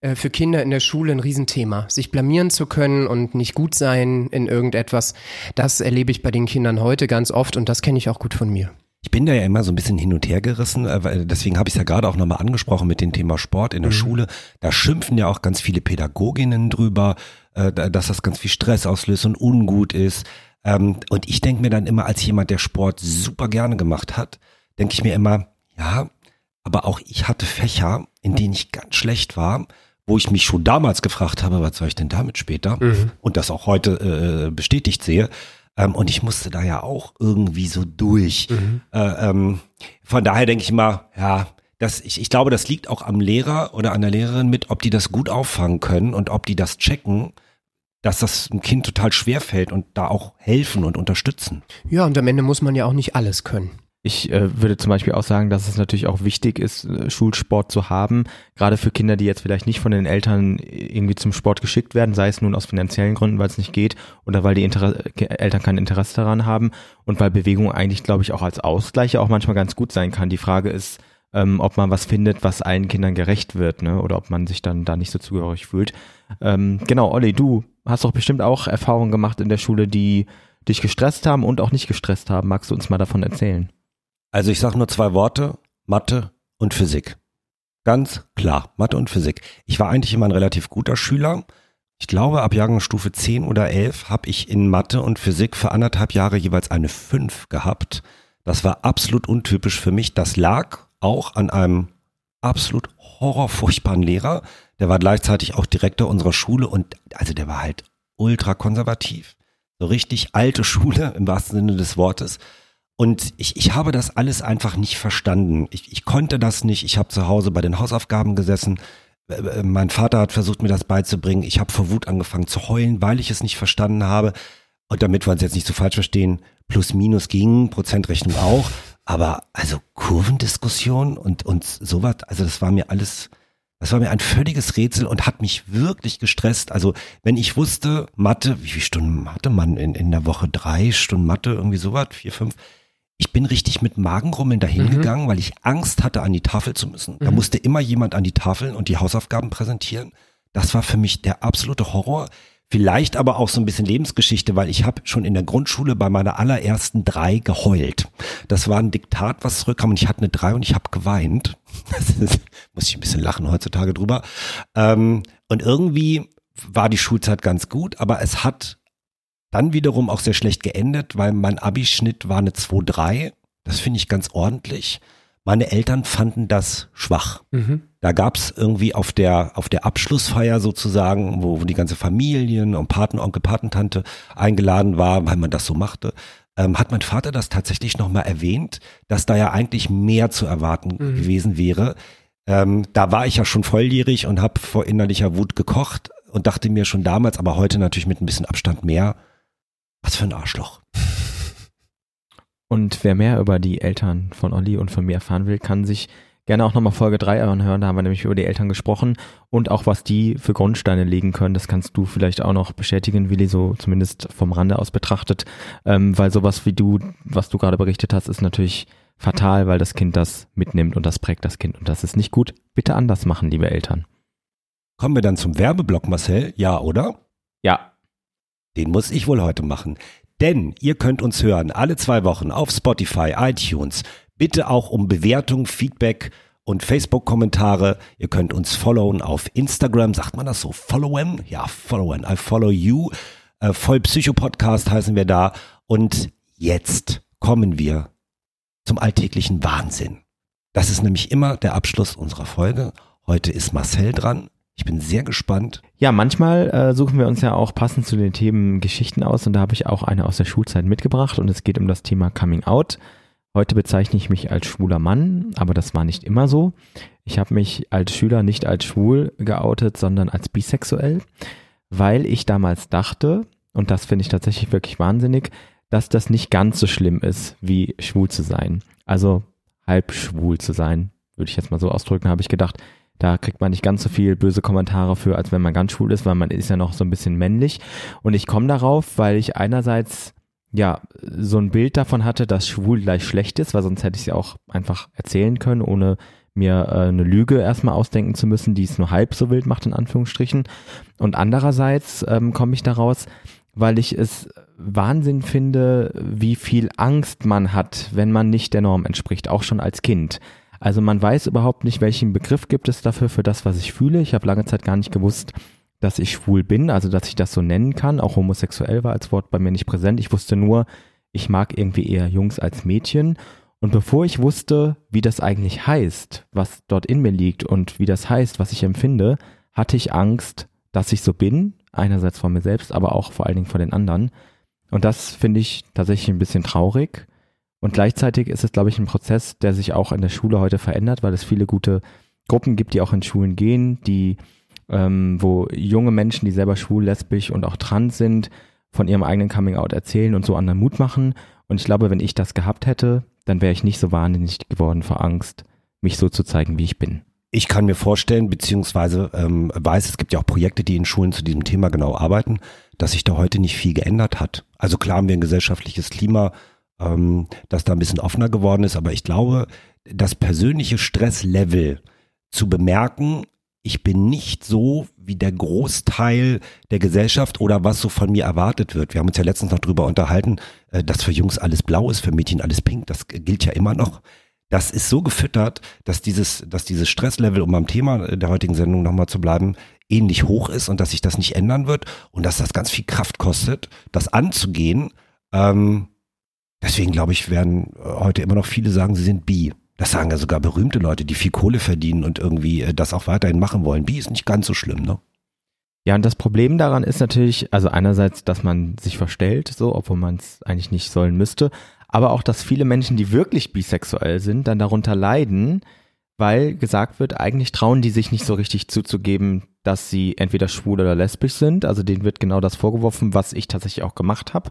äh, für Kinder in der Schule ein Riesenthema. Sich blamieren zu können und nicht gut sein in irgendetwas, das erlebe ich bei den Kindern heute ganz oft und das kenne ich auch gut von mir. Ich bin da ja immer so ein bisschen hin und her gerissen, äh, weil deswegen habe ich es ja gerade auch nochmal angesprochen mit dem Thema Sport in der Mhm. Schule. Da schimpfen ja auch ganz viele Pädagoginnen drüber, äh, da- dass das ganz viel Stress auslöst und ungut ist. Ähm, Und ich denke mir dann immer, als jemand, der Sport super gerne gemacht hat, denke ich mir immer, ja, aber auch ich hatte Fächer, in denen ich ganz schlecht war, wo ich mich schon damals gefragt habe, was soll ich denn damit später? Und das auch heute äh, bestätigt sehe. Ähm, und ich musste da ja auch irgendwie so durch. Äh, ähm, von daher denke ich mal, ja, das, ich, ich glaube, das liegt auch am Lehrer oder an der Lehrerin mit, ob die das gut auffangen können und ob die das checken, dass das einem Kind total schwer fällt und da auch helfen und unterstützen. Ja, und am Ende muss man ja auch nicht alles können. Ich äh, würde zum Beispiel auch sagen, dass es natürlich auch wichtig ist, äh, Schulsport zu haben, gerade für Kinder, die jetzt vielleicht nicht von den Eltern irgendwie zum Sport geschickt werden, sei es nun aus finanziellen Gründen, weil es nicht geht oder weil die Inter Eltern kein Interesse daran haben und weil Bewegung eigentlich, glaube ich, auch als Ausgleich auch manchmal ganz gut sein kann. Die Frage ist, ähm, ob man was findet, was allen Kindern gerecht wird, ne? oder ob man sich dann da nicht so zugehörig fühlt. Ähm, genau, Olli, du hast doch bestimmt auch Erfahrungen gemacht in der Schule, die dich gestresst haben und auch nicht gestresst haben. Magst du uns mal davon erzählen? Also ich sage nur zwei Worte, Mathe und Physik. Ganz klar, Mathe und Physik. Ich war eigentlich immer ein relativ guter Schüler. Ich glaube, ab Jahrgangsstufe 10 oder 11 habe ich in Mathe und Physik für anderthalb Jahre jeweils eine 5 gehabt. Das war absolut untypisch für mich. Das lag auch an einem absolut horrorfurchtbaren Lehrer. Der war gleichzeitig auch Direktor unserer Schule und also der war halt ultra konservativ. So richtig alte Schule im wahrsten Sinne des Wortes. Und ich, ich habe das alles einfach nicht verstanden. Ich, ich konnte das nicht. Ich habe zu Hause bei den Hausaufgaben gesessen. Äh, äh, Mein Vater hat versucht, mir das beizubringen. Ich habe vor Wut angefangen zu heulen, weil ich es nicht verstanden habe. Und damit wir uns jetzt nicht so falsch verstehen, plus minus ging, Prozentrechnung auch. Aber also Kurvendiskussion und, und sowas, also das war mir alles, das war mir ein völliges Rätsel und hat mich wirklich gestresst. Also wenn ich wusste, Mathe, wie viele Stunden hatte man in, in der Woche? Drei Stunden Mathe, irgendwie sowas, vier, fünf. Ich bin richtig mit Magenrummeln dahin Mhm. gegangen, weil ich Angst hatte, an die Tafel zu müssen. Da Mhm. musste immer jemand an die Tafel und die Hausaufgaben präsentieren. Das war für mich der absolute Horror. Vielleicht aber auch so ein bisschen Lebensgeschichte, weil ich habe schon in der Grundschule bei meiner allerersten drei geheult. Das war ein Diktat, was zurückkam und ich hatte eine drei und ich habe geweint. Das ist, muss ich ein bisschen lachen heutzutage drüber. Ähm, und irgendwie war die Schulzeit ganz gut, aber es hat dann wiederum auch sehr schlecht geendet, weil mein Abischnitt war eine 2-3. Das finde ich ganz ordentlich. Meine Eltern fanden das schwach. Mhm. Da gab's irgendwie auf der, auf der Abschlussfeier sozusagen, wo, wo die ganze Familien und Patenonkel, Patentante eingeladen war, weil man das so machte, ähm, hat mein Vater das tatsächlich nochmal erwähnt, dass da ja eigentlich mehr zu erwarten Mhm. gewesen wäre. Ähm, da war ich ja schon volljährig und habe vor innerlicher Wut gekocht und dachte mir schon damals, aber heute natürlich mit ein bisschen Abstand mehr, was für ein Arschloch. Und wer mehr über die Eltern von Olli und von mir erfahren will, kann sich gerne auch nochmal Folge 3 anhören. Da haben wir nämlich über die Eltern gesprochen und auch was die für Grundsteine legen können. Das kannst du vielleicht auch noch bestätigen, Willi, so zumindest vom Rande aus betrachtet. Ähm, weil sowas wie du, was du gerade berichtet hast, ist natürlich fatal, weil das Kind das mitnimmt und das prägt das Kind. Und das ist nicht gut. Bitte anders machen, liebe Eltern. Kommen wir dann zum Werbeblock, Marcel? Ja, oder? Ja, Den muss ich wohl heute machen. Denn ihr könnt uns hören alle zwei Wochen auf Spotify, iTunes. Bitte auch um Bewertung, Feedback und Facebook-Kommentare. Ihr könnt uns followen auf Instagram. Sagt man das so? Followen? Ja, followen. I follow you. Äh, Voll Psycho-Podcast heißen wir da. Und jetzt kommen wir zum alltäglichen Wahnsinn. Das ist nämlich immer der Abschluss unserer Folge. Heute ist Marcel dran. Ich bin sehr gespannt. Ja, manchmal äh, suchen wir uns ja auch passend zu den Themen Geschichten aus und da habe ich auch eine aus der Schulzeit mitgebracht und es geht um das Thema Coming Out. Heute bezeichne ich mich als schwuler Mann, aber das war nicht immer so. Ich habe mich als Schüler nicht als schwul geoutet, sondern als bisexuell, weil ich damals dachte, und das finde ich tatsächlich wirklich wahnsinnig, dass das nicht ganz so schlimm ist, wie schwul zu sein. Also halb schwul zu sein, würde ich jetzt mal so ausdrücken, habe ich gedacht, da kriegt man nicht ganz so viel böse Kommentare für, als wenn man ganz schwul ist, weil man ist ja noch so ein bisschen männlich. Und ich komme darauf, weil ich einerseits ja so ein Bild davon hatte, dass schwul gleich schlecht ist, weil sonst hätte ich es ja auch einfach erzählen können, ohne mir äh, eine Lüge erstmal ausdenken zu müssen, die es nur halb so wild macht, in Anführungsstrichen. Und andererseits ähm, komme ich daraus, weil ich es Wahnsinn finde, wie viel Angst man hat, wenn man nicht der Norm entspricht, auch schon als Kind. Also man weiß überhaupt nicht, welchen Begriff gibt es dafür für das, was ich fühle. Ich habe lange Zeit gar nicht gewusst, dass ich schwul bin, also dass ich das so nennen kann. Auch homosexuell war als Wort bei mir nicht präsent. Ich wusste nur, ich mag irgendwie eher Jungs als Mädchen. Und bevor ich wusste, wie das eigentlich heißt, was dort in mir liegt und wie das heißt, was ich empfinde, hatte ich Angst, dass ich so bin. Einerseits vor mir selbst, aber auch vor allen Dingen vor den anderen. Und das finde ich tatsächlich ein bisschen traurig. Und gleichzeitig ist es, glaube ich, ein Prozess, der sich auch in der Schule heute verändert, weil es viele gute Gruppen gibt, die auch in Schulen gehen, die, ähm, wo junge Menschen, die selber schwul, lesbisch und auch trans sind, von ihrem eigenen Coming-out erzählen und so anderen Mut machen. Und ich glaube, wenn ich das gehabt hätte, dann wäre ich nicht so wahnsinnig geworden vor Angst, mich so zu zeigen, wie ich bin. Ich kann mir vorstellen, beziehungsweise ähm, weiß, es gibt ja auch Projekte, die in Schulen zu diesem Thema genau arbeiten, dass sich da heute nicht viel geändert hat. Also klar haben wir ein gesellschaftliches Klima, ähm, das da ein bisschen offener geworden ist, aber ich glaube, das persönliche Stresslevel zu bemerken, ich bin nicht so wie der Großteil der Gesellschaft oder was so von mir erwartet wird. Wir haben uns ja letztens noch drüber unterhalten, äh, dass für Jungs alles blau ist, für Mädchen alles pink. Das gilt ja immer noch. Das ist so gefüttert, dass dieses, dass dieses Stresslevel, um am Thema der heutigen Sendung nochmal zu bleiben, ähnlich hoch ist und dass sich das nicht ändern wird und dass das ganz viel Kraft kostet, das anzugehen. Ähm, deswegen glaube ich, werden heute immer noch viele sagen, sie sind bi. Das sagen ja sogar berühmte Leute, die viel Kohle verdienen und irgendwie äh, das auch weiterhin machen wollen. Bi ist nicht ganz so schlimm, ne? Ja, und das Problem daran ist natürlich, also einerseits, dass man sich verstellt, so, obwohl man es eigentlich nicht sollen müsste, aber auch, dass viele Menschen, die wirklich bisexuell sind, dann darunter leiden, weil gesagt wird, eigentlich trauen die sich nicht so richtig zuzugeben, dass sie entweder schwul oder lesbisch sind. Also denen wird genau das vorgeworfen, was ich tatsächlich auch gemacht habe.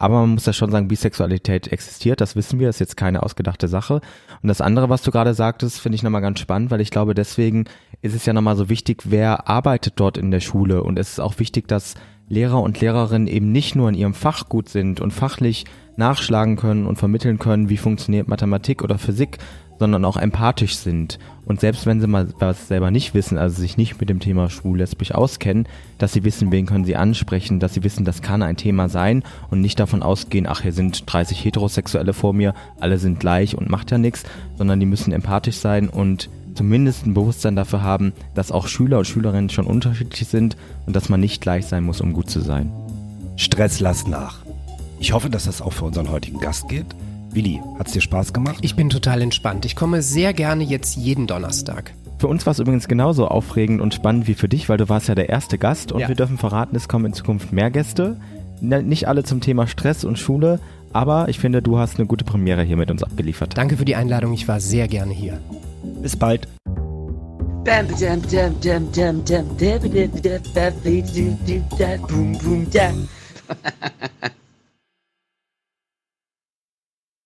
Aber man muss ja schon sagen, Bisexualität existiert, das wissen wir, ist jetzt keine ausgedachte Sache. Und das andere, was du gerade sagtest, finde ich nochmal ganz spannend, weil ich glaube, deswegen ist es ja nochmal so wichtig, wer arbeitet dort in der Schule. Und es ist auch wichtig, dass Lehrer und Lehrerinnen eben nicht nur in ihrem Fach gut sind und fachlich nachschlagen können und vermitteln können, wie funktioniert Mathematik oder Physik, sondern auch empathisch sind. Und selbst wenn sie mal was selber nicht wissen, also sich nicht mit dem Thema schwul-lesbisch auskennen, dass sie wissen, wen können sie ansprechen, dass sie wissen, das kann ein Thema sein und nicht davon ausgehen, ach, hier sind 30 Heterosexuelle vor mir, alle sind gleich und macht ja nichts, sondern die müssen empathisch sein und zumindest ein Bewusstsein dafür haben, dass auch Schüler und Schülerinnen schon unterschiedlich sind und dass man nicht gleich sein muss, um gut zu sein. Stress lass nach. Ich hoffe, dass das auch für unseren heutigen Gast geht. Willi, hat's dir Spaß gemacht? Ich bin total entspannt. Ich komme sehr gerne jetzt jeden Donnerstag. Für uns war es übrigens genauso aufregend und spannend wie für dich, weil du warst ja der erste Gast und Ja. wir dürfen verraten, es kommen in Zukunft mehr Gäste. Ne- Nicht alle zum Thema Stress und Schule, aber ich finde, du hast eine gute Premiere hier mit uns abgeliefert. Danke für die Einladung. Ich war sehr gerne hier. Bis bald.